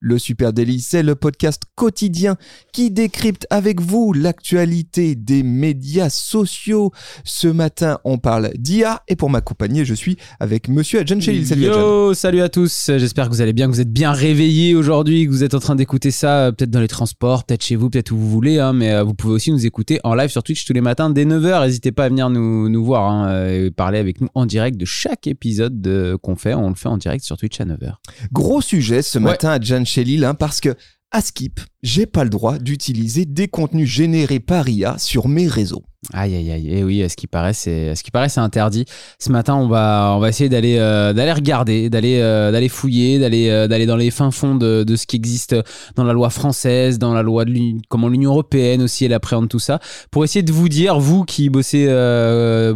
Le Super Daily, c'est le podcast quotidien qui décrypte avec vous l'actualité des médias sociaux. Ce matin, on parle d'IA et pour m'accompagner, je suis avec monsieur Adjan Chelil. Salut Yo, salut à tous. J'espère que vous allez bien, que vous êtes bien réveillés aujourd'hui, que vous êtes en train d'écouter ça euh, peut-être dans les transports, peut-être chez vous, peut-être où vous voulez, hein, mais euh, vous pouvez aussi nous écouter en live sur Twitch tous les matins dès 9h. N'hésitez pas à venir nous, nous voir hein, euh, et parler avec nous en direct de chaque épisode qu'on fait. On le fait en direct sur Twitch à 9h. Gros sujet ce matin, Adjan chez Lille, hein, parce que à Skip, j'ai pas le droit d'utiliser des contenus générés par IA sur mes réseaux. Aïe aïe aïe, et eh oui, à ce qui paraît, c'est ce qui paraît, c'est interdit. Ce matin, on va on va essayer d'aller euh, d'aller regarder, d'aller euh, d'aller fouiller, d'aller euh, d'aller dans les fins fonds de, de, ce qui existe dans la loi française, dans la loi de comment l'Union européenne aussi elle appréhende tout ça, pour essayer de vous dire, vous qui bossez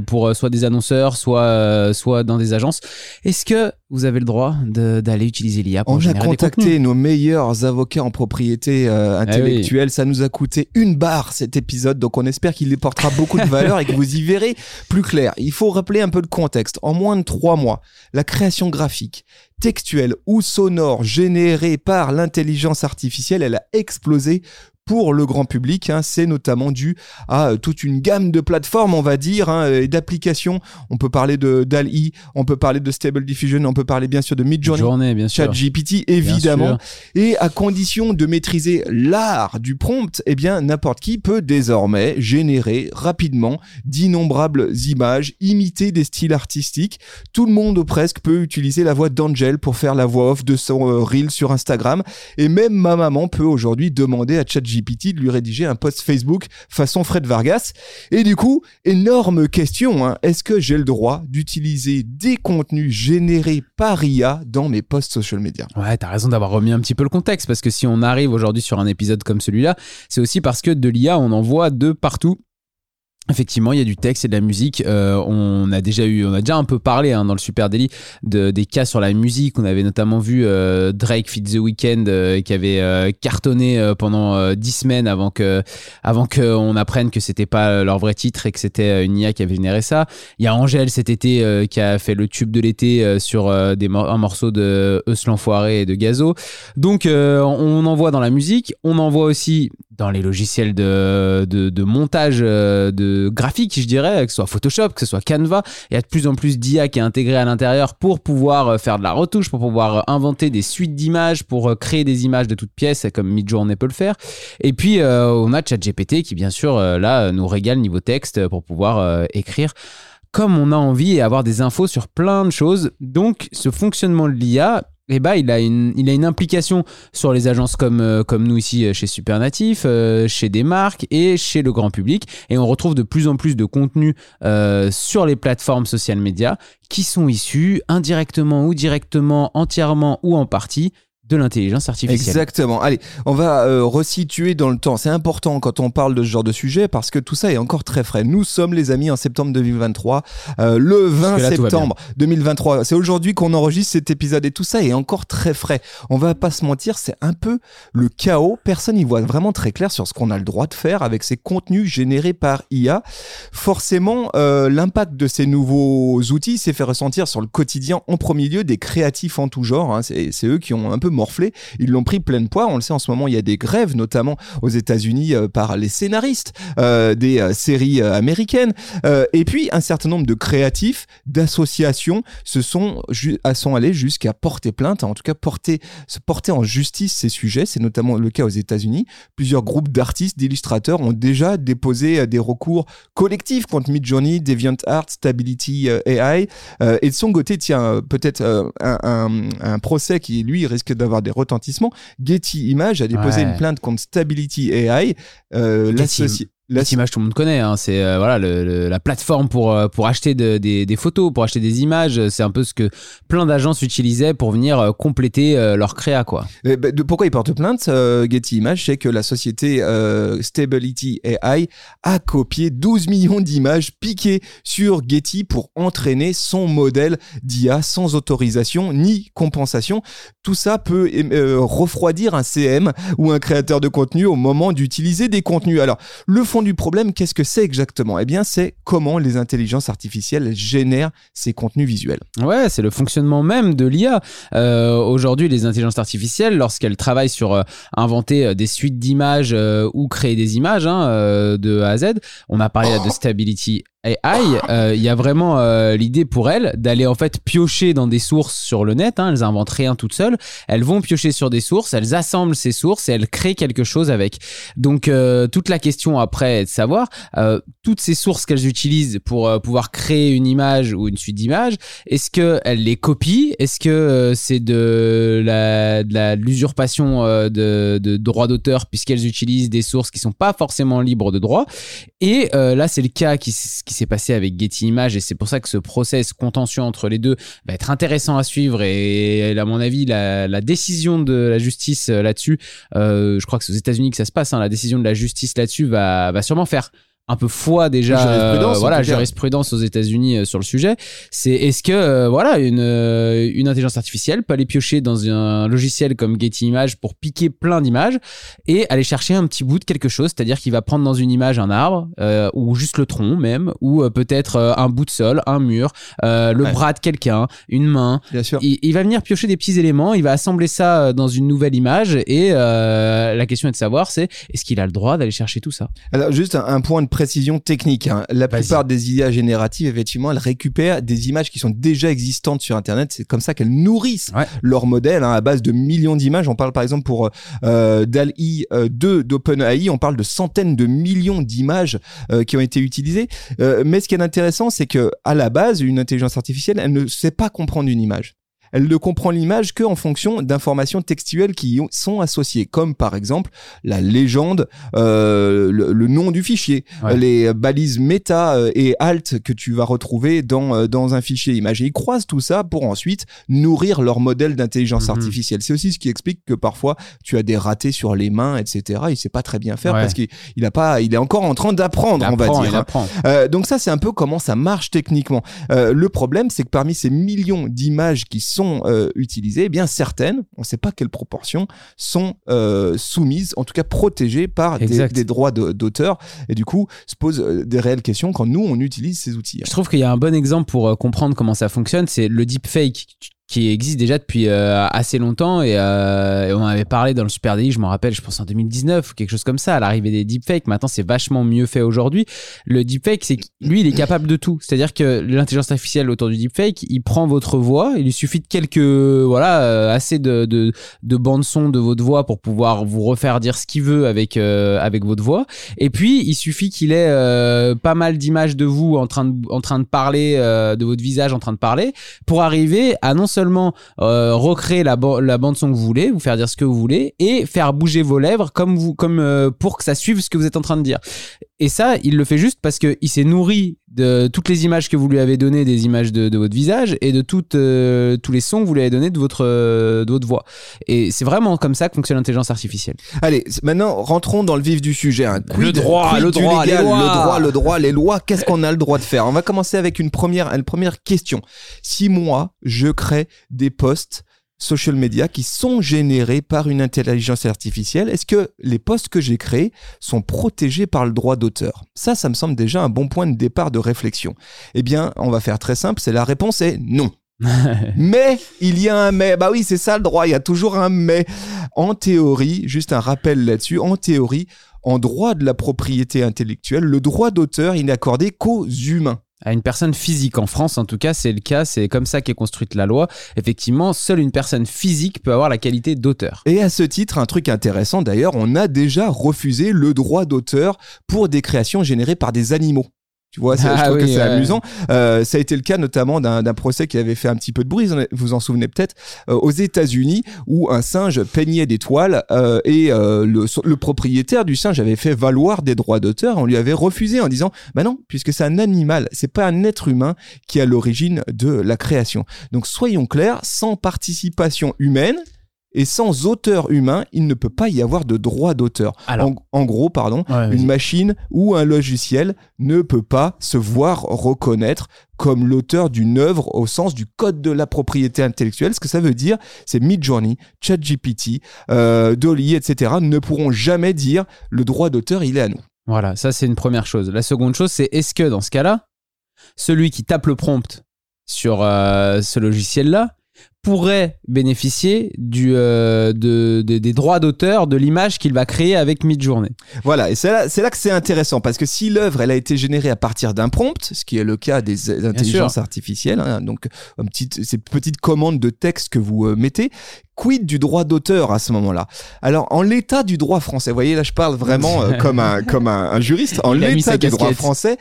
pour soit des annonceurs, soit soit dans des agences, est-ce que vous avez le droit d'aller utiliser l'IA pour On a contacté nos meilleurs avocats en propriété euh, eh intellectuelle. Ça nous a coûté une barre cet épisode, donc on espère qu'il portera beaucoup de valeur et que vous y verrez plus clair. Il faut rappeler un peu de contexte. En moins de trois mois, la création graphique, textuelle ou sonore générée par l'intelligence artificielle, elle a explosé pour le grand public. Hein, c'est notamment dû à euh, toute une gamme de plateformes, on va dire, hein, et d'applications. On peut parler de DALI, on peut parler de Stable Diffusion, on peut parler bien sûr de Midjourney. ChatGPT, évidemment. Et à condition de maîtriser l'art du prompt, eh bien n'importe qui peut désormais générer rapidement d'innombrables images, imiter des styles artistiques. Tout le monde presque peut utiliser la voix d'Angel pour faire la voix off de son euh, reel sur Instagram. Et même ma maman peut aujourd'hui demander à ChatGPT GPT de lui rédiger un post Facebook façon Fred Vargas. Et du coup, énorme question, hein. est-ce que j'ai le droit d'utiliser des contenus générés par IA dans mes posts social media? Ouais, t'as raison d'avoir remis un petit peu le contexte, parce que si on arrive aujourd'hui sur un épisode comme celui-là, c'est aussi parce que de l'IA, on en voit de partout. Effectivement, il y a du texte et de la musique. Euh, on a déjà eu, on a un peu parlé hein, dans le Super Daily de, des cas sur la musique. On avait notamment vu euh, Drake Fit the Weeknd euh, qui avait cartonné pendant dix semaines avant que, avant qu'on apprenne que c'était pas leur vrai titre et que c'était une IA qui avait généré ça. Il y a Angèle cet été qui a fait le tube de l'été sur un morceau de Eus l'enfoiré et de Gazo. Donc on en voit dans la musique, on en voit aussi dans les logiciels de, montage de graphique, je dirais, que ce soit Photoshop, que ce soit Canva. Il y a de plus en plus d'IA qui est intégré à l'intérieur pour pouvoir euh, faire de la retouche, pour pouvoir euh, inventer des suites d'images, pour euh, créer des images de toutes pièces, comme Midjourney peut le faire. Et puis, on a ChatGPT qui, bien sûr, là, nous régale niveau texte pour pouvoir écrire comme on a envie et avoir des infos sur plein de choses. Donc, ce fonctionnement de l'IA, eh ben, il, a une, a une implication sur les agences comme, euh, nous ici euh, chez Supernatif, euh, chez des marques et chez le grand public. Et on retrouve de plus en plus de contenus sur les plateformes social médias qui sont issus indirectement ou directement, entièrement ou en partie de l'intelligence artificielle. Exactement. Allez, on va euh, resituer dans le temps. C'est important quand on parle de ce genre de sujet parce que tout ça est encore très frais. Nous sommes les amis en septembre 2023, euh, le 20 septembre 2023. C'est aujourd'hui qu'on enregistre cet épisode et tout ça est encore très frais. On va pas se mentir, c'est un peu le chaos. Personne n'y voit vraiment très clair sur ce qu'on a le droit de faire avec ces contenus générés par IA. Forcément, euh, l'impact de ces nouveaux outils s'est fait ressentir sur le quotidien en premier lieu des créatifs en tout genre. Hein. C'est eux qui ont un peu morflé. Ils l'ont pris plein de poids. On le sait en ce moment, il y a des grèves, notamment aux États-Unis euh, par les scénaristes euh, des euh, séries américaines. et puis un certain nombre de créatifs, d'associations se sont, sont allés jusqu'à porter plainte, en tout cas porter, se porter en justice ces sujets. C'est notamment le cas aux États-Unis. Plusieurs groupes d'artistes, d'illustrateurs ont déjà déposé des recours collectifs contre Midjourney, DeviantArt, Stability AI. et de son côté, tiens, peut-être un, un, un, procès qui lui risque d'avoir des retentissements. Getty Images a déposé une plainte contre Stability AI. Euh, Cette image, tout le monde connaît. Hein. C'est euh, voilà la plateforme pour, euh, pour acheter des, photos, pour acheter des images. C'est un peu ce que plein d'agences utilisaient pour venir euh, compléter leur créa. Quoi. Bah, pourquoi ils portent plainte Getty Images? C'est que la société Stability AI a copié 12 millions d'images piquées sur Getty pour entraîner son modèle d'IA sans autorisation ni compensation. Tout ça peut refroidir un CM ou un créateur de contenu au moment d'utiliser des contenus. Alors, le fond du problème, qu'est-ce que c'est exactement? Eh bien, c'est comment les intelligences artificielles génèrent ces contenus visuels. Ouais, c'est le fonctionnement même de l'IA. Euh, aujourd'hui, les intelligences artificielles, lorsqu'elles travaillent sur euh, inventer euh, des suites d'images ou créer des images hein, de A à Z, on a parlé de Stability AI, euh, il y a vraiment euh, l'idée pour elles d'aller en fait piocher dans des sources sur le net. Hein, elles inventent rien toutes seules. Elles vont piocher sur des sources, elles assemblent ces sources et elles créent quelque chose avec. Donc euh, toute la question après est de savoir toutes ces sources qu'elles utilisent pour pouvoir créer une image ou une suite d'images. Est-ce que elles les copient? Est-ce que c'est de la de l'usurpation de, de droits d'auteur puisqu'elles utilisent des sources qui sont pas forcément libres de droit Et là c'est le cas qui s'est passé avec Getty Images et c'est pour ça que ce process contentieux entre les deux va être intéressant à suivre et à mon avis la, décision de la justice euh, là-dessus, euh, je crois que c'est aux États-Unis que ça se passe, hein, la décision de la justice là-dessus va, va sûrement faire un peu foi déjà jurisprudence, euh, voilà jurisprudence aux États-Unis euh, sur le sujet. C'est est-ce que euh, voilà une une intelligence artificielle peut aller piocher dans un logiciel comme Getty Images pour piquer plein d'images et aller chercher un petit bout de quelque chose c'est-à-dire qu'il va prendre dans une image un arbre ou juste le tronc même ou peut-être un bout de sol un mur le bras de quelqu'un une main. Bien sûr. Il, il, va venir piocher des petits éléments il va assembler ça dans une nouvelle image et la question est de savoir c'est est-ce qu'il a le droit d'aller chercher tout ça? Alors juste un, un point de précision technique. Hein. La plupart des IA génératives, effectivement, elles récupèrent des images qui sont déjà existantes sur Internet. C'est comme ça qu'elles nourrissent leur modèle hein, à base de millions d'images. On parle par exemple pour euh, DAL-I 2 euh, d'OpenAI, on parle de centaines de millions d'images euh, qui ont été utilisées. Euh, mais ce qui est intéressant, c'est que à la base, une intelligence artificielle, elle ne sait pas comprendre une image elle ne comprend l'image que en fonction d'informations textuelles qui y sont associées, comme par exemple la légende, euh, le, nom du fichier, les balises méta euh, et alt que tu vas retrouver dans, euh, dans un fichier image. Et ils croisent tout ça pour ensuite nourrir leur modèle d'intelligence mhm. artificielle. C'est aussi ce qui explique que parfois tu as des ratés sur les mains, etc. Il sait pas très bien faire parce qu'il il a pas, il est encore en train d'apprendre, on va dire. Euh, donc ça, c'est un peu comment ça marche techniquement. Euh, le problème, c'est que parmi ces millions d'images qui sont euh, utilisées, eh bien certaines, on ne sait pas quelle proportion, sont euh, soumises, en tout cas protégées par des, droits d'auteur. Et du coup, se posent euh, des réelles questions quand nous, on utilise ces outils. Je trouve qu'il y a un bon exemple pour comprendre comment ça fonctionne, c'est le deepfake qui existe déjà depuis euh, assez longtemps euh, et, on avait parlé dans le Super Daily, je m'en rappelle, je pense en 2019 ou quelque chose comme ça, à l'arrivée des deepfakes. Maintenant, c'est vachement mieux fait aujourd'hui. Le deepfake, c'est lui, il est capable de tout. C'est-à-dire que l'intelligence artificielle autour du deepfake, il prend votre voix, il lui suffit de quelques, voilà, euh, assez de, de, de bande son de votre voix pour pouvoir vous refaire dire ce qu'il veut avec, avec votre voix. Et puis, il suffit qu'il ait pas mal d'images de vous en train en train de parler, de votre visage en train de parler, pour arriver à non seulement euh, recréer la, la bande son que vous voulez, vous faire dire ce que vous voulez et faire bouger vos lèvres comme vous, comme euh, pour que ça suive ce que vous êtes en train de dire. Et ça, il le fait juste parce qu'il s'est nourri de toutes les images que vous lui avez données, des images de, votre visage et de toutes, euh, tous les sons que vous lui avez donnés de votre, de votre voix. Et c'est vraiment comme ça que fonctionne l'intelligence artificielle. Allez, maintenant rentrons dans le vif du sujet. Hein. le droit, le droit, les lois. le droit, le droit, les lois. Qu'est-ce qu'on a le droit de faire? On va commencer avec une première, une première question. Si moi je crée des posts social media qui sont générés par une intelligence artificielle. Est-ce que les posts que j'ai créés sont protégés par le droit d'auteur? Ça, ça me semble déjà un bon point de départ de réflexion. Eh bien, on va faire très simple, c'est la réponse est non. mais il y a un mais. Bah oui, c'est ça le droit, il y a toujours un mais. En théorie, juste un rappel là-dessus, en théorie, en droit de la propriété intellectuelle, le droit d'auteur, il n'est accordé qu'aux humains à une personne physique. En France, en tout cas, c'est le cas, c'est comme ça qu'est construite la loi. Effectivement, seule une personne physique peut avoir la qualité d'auteur. Et à ce titre, un truc intéressant d'ailleurs, on a déjà refusé le droit d'auteur pour des créations générées par des animaux. Tu vois, je ah trouve que c'est amusant. Euh, ça a été le cas notamment d'un procès qui avait fait un petit peu de bruit, vous en souvenez peut-être, euh, aux États-Unis, où un singe peignait des toiles euh, et le, le, propriétaire du singe avait fait valoir des droits d'auteur. On lui avait refusé en disant, bah non, puisque c'est un animal, c'est pas un être humain qui est à l'origine de la création. Donc soyons clairs, sans participation humaine, et sans auteur humain, il ne peut pas y avoir de droit d'auteur. En, gros, pardon, une machine ou un logiciel ne peut pas se voir reconnaître comme l'auteur d'une œuvre au sens du code de la propriété intellectuelle. Ce que ça veut dire, c'est Midjourney, ChatGPT, euh, Dolly, etc. ne pourront jamais dire le droit d'auteur, il est à nous. Voilà, ça c'est une première chose. La seconde chose, c'est est-ce que dans ce cas-là, celui qui tape le prompt sur euh, ce logiciel-là, pourrait bénéficier du, euh, de, des droits d'auteur de l'image qu'il va créer avec Midjourney. Voilà, et c'est là, là, que c'est intéressant, parce que si l'œuvre elle a été générée à partir d'un prompt, ce qui est le cas des intelligences artificielles, hein, donc une petite, ces petites commandes de texte que vous euh, mettez, quid du droit d'auteur à ce moment-là? Alors, en l'état du droit français, vous voyez, là je parle vraiment euh, comme, un, comme un, juriste, en l'état du droit français,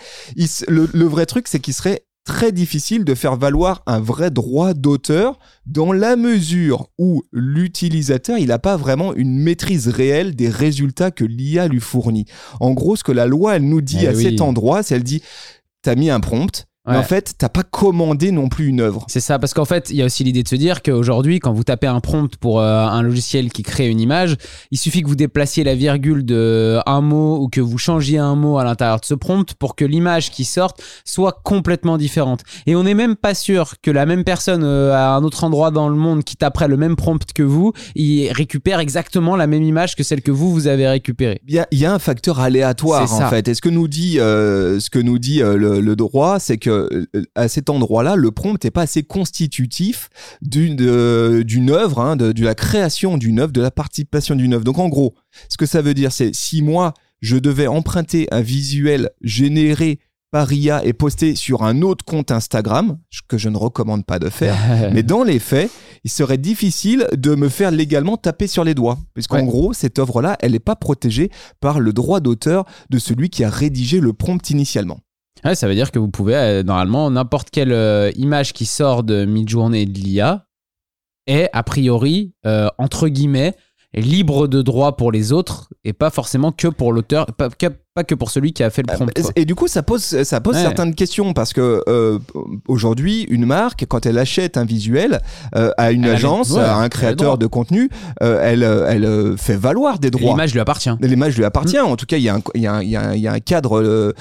le, le vrai truc c'est qu'il serait très difficile de faire valoir un vrai droit d'auteur dans la mesure où l'utilisateur il n'a pas vraiment une maîtrise réelle des résultats que l'IA lui fournit. En gros, ce que la loi elle nous dit eh à cet endroit, c'est elle dit t'as mis un prompt, mais en fait, t'as pas commandé non plus une œuvre. C'est ça, parce qu'en fait, il y a aussi l'idée de se dire qu'aujourd'hui, quand vous tapez un prompt pour euh, un logiciel qui crée une image, il suffit que vous déplaciez la virgule de un mot ou que vous changiez un mot à l'intérieur de ce prompt pour que l'image qui sorte soit complètement différente. Et on n'est même pas sûr que la même personne euh, à un autre endroit dans le monde qui taperait le même prompt que vous, il récupère exactement la même image que celle que vous vous avez récupérée. Il y a, un facteur aléatoire en fait. Et ce que nous dit, euh, ce que nous dit le droit, c'est que euh, à cet endroit-là, le prompt n'est pas assez constitutif d'une d'une œuvre, hein, de, la création d'une œuvre, de la participation d'une œuvre. Donc en gros, ce que ça veut dire, c'est si moi je devais emprunter un visuel généré par IA et posté sur un autre compte Instagram, que je ne recommande pas de faire, mais dans les faits, il serait difficile de me faire légalement taper sur les doigts. Puisqu'en gros, cette œuvre-là, elle n'est pas protégée par le droit d'auteur de celui qui a rédigé le prompt initialement. Ça veut dire que vous pouvez, euh, normalement, n'importe quelle euh, image qui sort de mid-journée de l'IA est, a priori, euh, entre guillemets, libre de droit pour les autres et pas forcément que pour l'auteur, pas, pas, que pour celui qui a fait le prompt. Et du coup, ça pose, ça pose certaines questions parce que aujourd'hui, une marque, quand elle achète un visuel à une agence, à un créateur de contenu, elle, elle fait valoir des droits. L'image lui appartient. L'image lui appartient. En tout cas, il y, y, y, a un cadre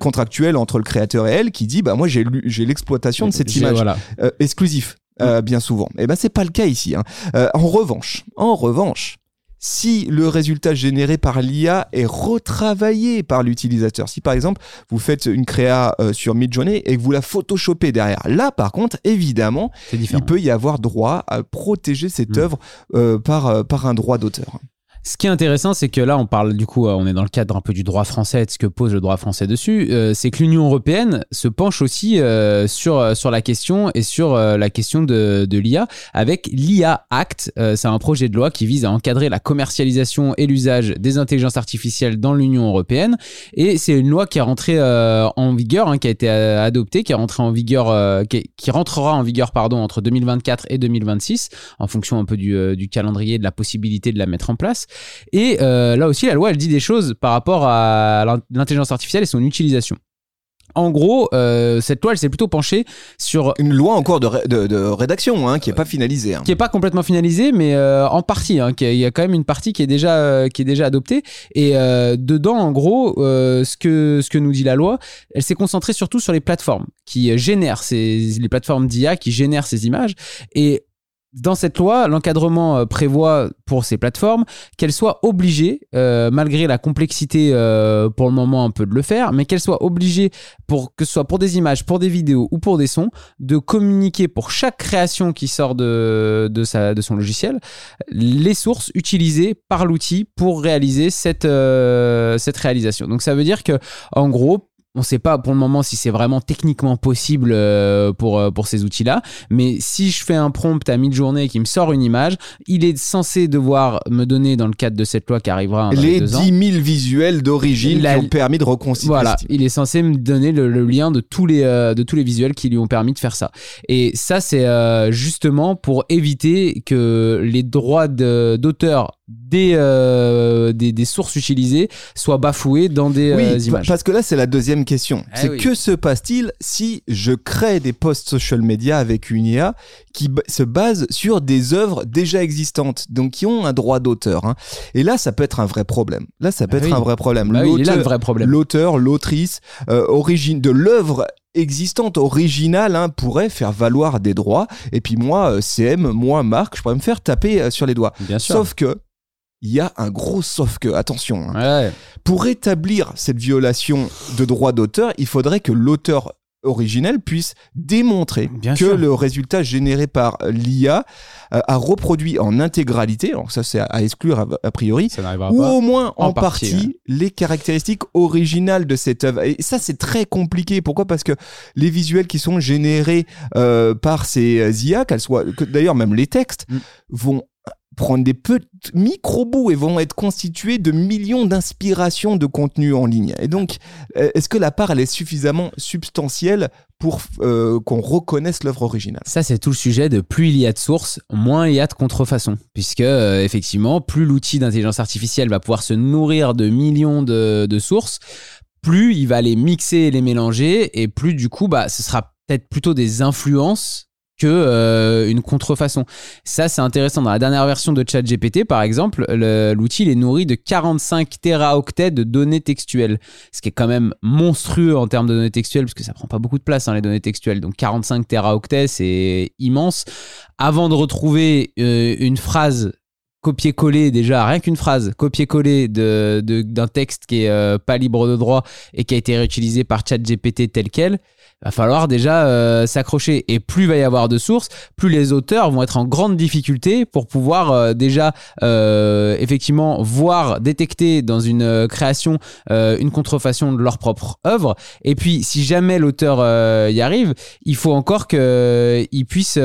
contractuel entre le créateur et elle qui dit bah moi j'ai l'exploitation de cette image voilà. exclusif. Euh, bien souvent. Et eh ben c'est pas le cas ici. Hein. Euh, en revanche, en revanche, si le résultat généré par l'IA est retravaillé par l'utilisateur, si par exemple vous faites une créa euh, sur Midjourney et que vous la photoshopez derrière, là par contre évidemment il peut y avoir droit à protéger cette mm. œuvre par, par un droit d'auteur. Ce qui est intéressant, c'est que là, on parle du coup, euh, on est dans le cadre un peu du droit français, de ce que pose le droit français dessus. Euh, c'est que l'Union européenne se penche aussi euh, sur, sur la question et sur la question de, de l'IA avec l'IA Act. c'est un projet de loi qui vise à encadrer la commercialisation et l'usage des intelligences artificielles dans l'Union européenne. Et c'est une loi qui est rentrée en vigueur, hein, qui a été adoptée, qui est rentrée en vigueur, qui, qui, rentrera en vigueur pardon entre 2024 et 2026, en fonction un peu du, du calendrier, de la possibilité de la mettre en place. Et euh, là aussi, la loi, elle dit des choses par rapport à l'intelligence artificielle et son utilisation. En gros, euh, cette loi, elle s'est plutôt penchée sur une loi encore de, de, rédaction, hein, qui est pas finalisée, hein. qui est pas complètement finalisée, mais euh, en partie. Hein, il y a quand même une partie qui est déjà qui est déjà adoptée. Et dedans, en gros, ce que ce que nous dit la loi, elle s'est concentrée surtout sur les plateformes qui génèrent ces les plateformes d'IA qui génèrent ces images et dans cette loi, l'encadrement euh, prévoit pour ces plateformes qu'elles soient obligées, euh, malgré la complexité euh, pour le moment un peu de le faire, mais qu'elles soient obligées, pour, que ce soit pour des images, pour des vidéos ou pour des sons, de communiquer pour chaque création qui sort de, son logiciel les sources utilisées par l'outil pour réaliser cette, cette réalisation. Donc ça veut dire que, en gros, on ne sait pas pour le moment si c'est vraiment techniquement possible euh, pour, euh, pour ces outils-là, mais si je fais un prompt à mi-journée qui me sort une image, il est censé devoir me donner, dans le cadre de cette loi qui arrivera dans les, les 10 000 visuels d'origine qui ont permis de reconstituer. Voilà, il est censé me donner le, lien de tous, les, euh, de tous les visuels qui lui ont permis de faire ça. Et ça, c'est justement pour éviter que les droits d'auteur des, des, des, sources utilisées soient bafoués dans des oui, images. Parce que là, c'est la deuxième question. Eh c'est que se passe-t-il si je crée des posts social media avec une IA qui se base sur des œuvres déjà existantes, donc qui ont un droit d'auteur hein. Et là, ça peut être un vrai problème. Là, ça peut ah être un vrai problème. Bah l'auteur, l'autrice, euh, origine de l'œuvre existante, originale, hein, pourrait faire valoir des droits. Et puis moi, euh, CM, moi, Marc, je pourrais me faire taper euh, sur les doigts. Bien sûr. Sauf que il y a un gros sauf que, attention, hein. pour établir cette violation de droit d'auteur, il faudrait que l'auteur originel puisse démontrer que le résultat généré par l'IA euh, a reproduit en intégralité, alors ça c'est à exclure a, priori, ou au moins en, partie, les caractéristiques originales de cette œuvre. Et ça c'est très compliqué. Pourquoi? Parce que les visuels qui sont générés euh, par ces IA, qu'elles soient, d'ailleurs même les textes, mm. vont prendre des petits micro-bouts et vont être constitués de millions d'inspirations de contenu en ligne. Et donc, euh, est-ce que la part, elle est suffisamment substantielle pour euh, qu'on reconnaisse l'œuvre originale? Ça, c'est tout le sujet de plus il y a de sources, moins il y a de contrefaçons. Puisque, euh, effectivement, plus l'outil d'intelligence artificielle va pouvoir se nourrir de millions de, sources, plus il va les mixer et les mélanger, et plus, du coup, bah, ce sera peut-être plutôt des influences que euh, une contrefaçon. Ça, c'est intéressant. Dans la dernière version de ChatGPT, par exemple, l'outil est nourri de 45 teraoctets de données textuelles, ce qui est quand même monstrueux en termes de données textuelles, parce que ça prend pas beaucoup de place, hein, les données textuelles. Donc 45 teraoctets, c'est immense. Avant de retrouver euh, une phrase copier-coller déjà, rien qu'une phrase, copier-coller d'un de, texte qui est euh, pas libre de droit et qui a été réutilisé par ChatGPT tel quel, va falloir déjà euh, s'accrocher. Et plus il va y avoir de sources, plus les auteurs vont être en grande difficulté pour pouvoir euh, déjà euh, effectivement voir, détecter dans une création une contrefaçon de leur propre œuvre. Et puis, si jamais l'auteur y arrive, il faut encore qu'il puisse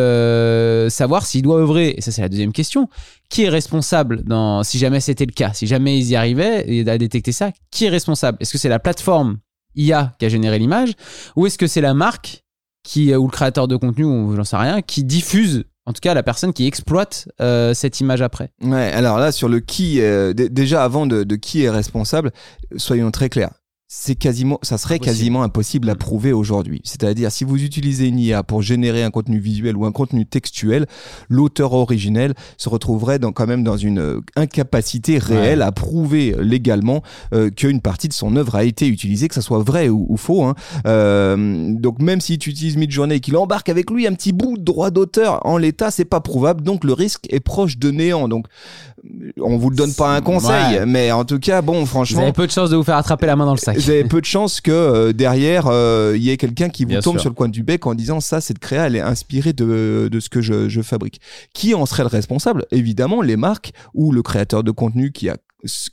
savoir s'il doit œuvrer. Et ça, c'est la deuxième question. Qui est responsable dans, si jamais c'était le cas, si jamais ils y arrivaient à détecter ça, qui est responsable? Est-ce que c'est la plateforme IA qui a généré l'image ou est-ce que c'est la marque qui ou le créateur de contenu ou j'en sais rien qui diffuse en tout cas la personne qui exploite euh, cette image après? Ouais, alors là sur le qui euh, déjà avant de, qui est responsable, soyons très clairs c'est quasiment, ça serait quasiment impossible à mm. prouver aujourd'hui. C'est-à-dire, si vous utilisez une IA pour générer un contenu visuel ou un contenu textuel, l'auteur originel se retrouverait dans, quand même dans une euh, incapacité réelle à prouver légalement euh, qu'une partie de son œuvre a été utilisée, que ça soit vrai ou, faux. Hein. Euh, donc, même si tu utilises Midjourney et qu'il embarque avec lui un petit bout de droit d'auteur en l'état, c'est pas prouvable. Donc, le risque est proche de néant. Donc, on vous le donne pas un conseil, mais en tout cas, bon, franchement. Vous avez peu de chances de vous faire attraper la main dans le sac. Vous avez peu de chances que euh, derrière, euh, il y ait quelqu'un qui vous tombe sur le coin du bec en disant ça, cette créa, elle est inspirée de, de ce que je, je fabrique. Qui en serait le responsable? Évidemment, les marques ou le créateur de contenu qui a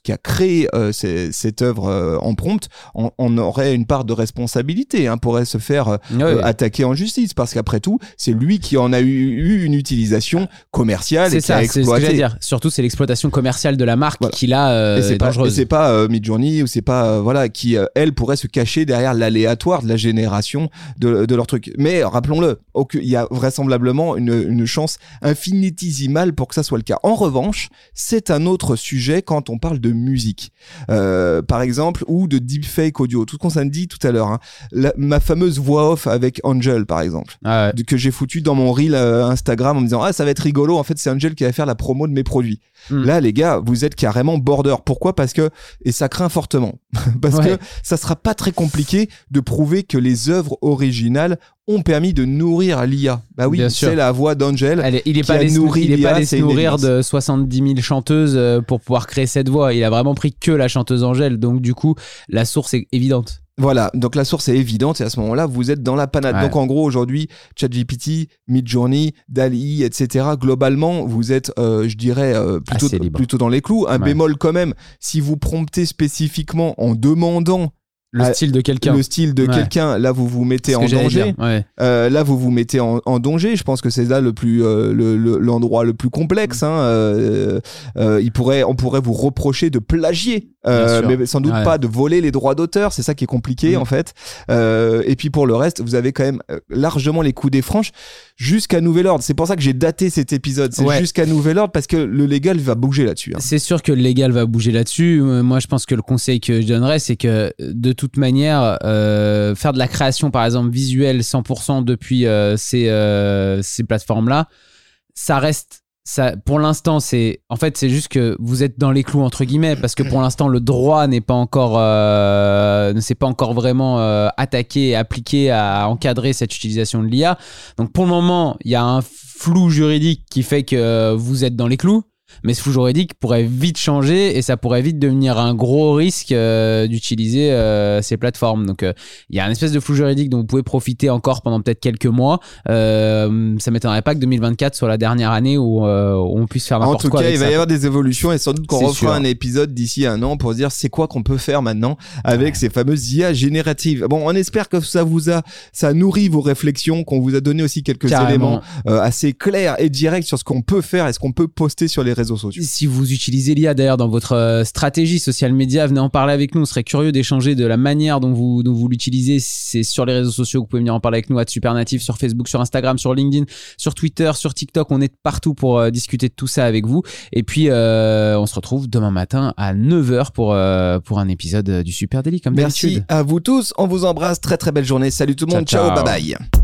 qui a créé euh, cette œuvre euh, en prompt, on, aurait une part de responsabilité, hein, pourrait se faire euh, attaquer en justice, parce qu'après tout, c'est lui qui en a eu, une utilisation commerciale et qui ça, a exploité. Ce que dire. Surtout, c'est l'exploitation commerciale de la marque qui là c'est dangereuse. C'est pas Midjourney ou c'est pas voilà qui elle pourrait se cacher derrière l'aléatoire de la génération de, de leur truc. Mais rappelons-le, il y a vraisemblablement une, une chance infinitésimale pour que ça soit le cas. En revanche, c'est un autre sujet quand on parle de musique, euh, par exemple, ou de deepfake audio. Tout ce qu'on s'est dit tout à l'heure. Hein. ma fameuse voix off avec Angel, par exemple, ah que j'ai foutu dans mon reel euh, Instagram en me disant ah ça va être rigolo. En fait, c'est Angel qui va faire la promo de mes produits. Hmm. Là, les gars, vous êtes carrément border. Pourquoi? Parce que et ça craint fortement parce que ça sera pas très compliqué de prouver que les œuvres originales ont permis de nourrir l'IA. Bah oui, c'est la voix d'Angel. Il est pas allé se nourrir de 70 000 chanteuses euh, pour pouvoir créer cette voix. Il a vraiment pris que la chanteuse Angèle. Donc du coup, la source est évidente. Voilà, donc la source est évidente et à ce moment-là, vous êtes dans la panade. Donc en gros, aujourd'hui, ChatGPT, Midjourney, DALI, etc. Globalement, vous êtes, euh, je dirais, euh, plutôt, plutôt dans les clous. Un bémol quand même, si vous promptez spécifiquement en demandant le style de quelqu'un. Le style de quelqu'un. Là, vous vous mettez en danger. Euh, là, vous vous mettez en, danger. Je pense que c'est là le plus l'endroit le, plus complexe. Hein. il pourrait, on pourrait vous reprocher de plagier, mais sans doute pas de voler les droits d'auteur. C'est ça qui est compliqué mm. en fait. et puis pour le reste, vous avez quand même largement les coups des franches jusqu'à nouvel ordre. C'est pour ça que j'ai daté cet épisode. C'est jusqu'à nouvel ordre parce que le légal va bouger là-dessus. Hein. C'est sûr que le légal va bouger là-dessus. Euh, moi, je pense que le conseil que je donnerais, c'est que de toute manière, euh, faire de la création, par exemple, visuelle 100% depuis euh, ces, ces plateformes-là, ça reste ça, pour l'instant, c'est en fait c'est juste que vous êtes dans les clous entre guillemets parce que pour l'instant le droit n'est pas encore ne s'est pas encore vraiment attaqué et appliqué à encadrer cette utilisation de l'IA. Donc pour le moment, il y a un flou juridique qui fait que vous êtes dans les clous mais ce flou juridique pourrait vite changer et ça pourrait vite devenir un gros risque euh, d'utiliser euh, ces plateformes. Donc euh, il y a un espèce de flou juridique dont vous pouvez profiter encore pendant peut-être quelques mois. ça m'étonnerait pas que 2024 soit la dernière année où, on puisse faire n'importe quoi. En tout cas, il va y avoir des évolutions et sans doute qu'on refera un épisode d'ici un an pour se dire c'est quoi qu'on peut faire maintenant avec ces fameuses IA génératives. Bon, on espère que ça vous a, ça nourrit vos réflexions, qu'on vous a donné aussi quelques éléments assez clairs et directs sur ce qu'on peut faire et ce qu'on peut poster sur les réseaux si vous utilisez l'IA d'ailleurs dans votre euh, stratégie social media, venez en parler avec nous. On serait curieux d'échanger de la manière dont vous, dont vous l'utilisez. C'est sur les réseaux sociaux vous pouvez venir en parler avec nous, à Supernatif, sur Facebook, sur Instagram, sur LinkedIn, sur Twitter, sur TikTok. On est partout pour euh, discuter de tout ça avec vous. Et puis, euh, on se retrouve demain matin à 9h pour, pour un épisode du Super Daily, comme Merci à vous tous. On vous embrasse. Très très belle journée. Salut tout le monde. ciao bye bye.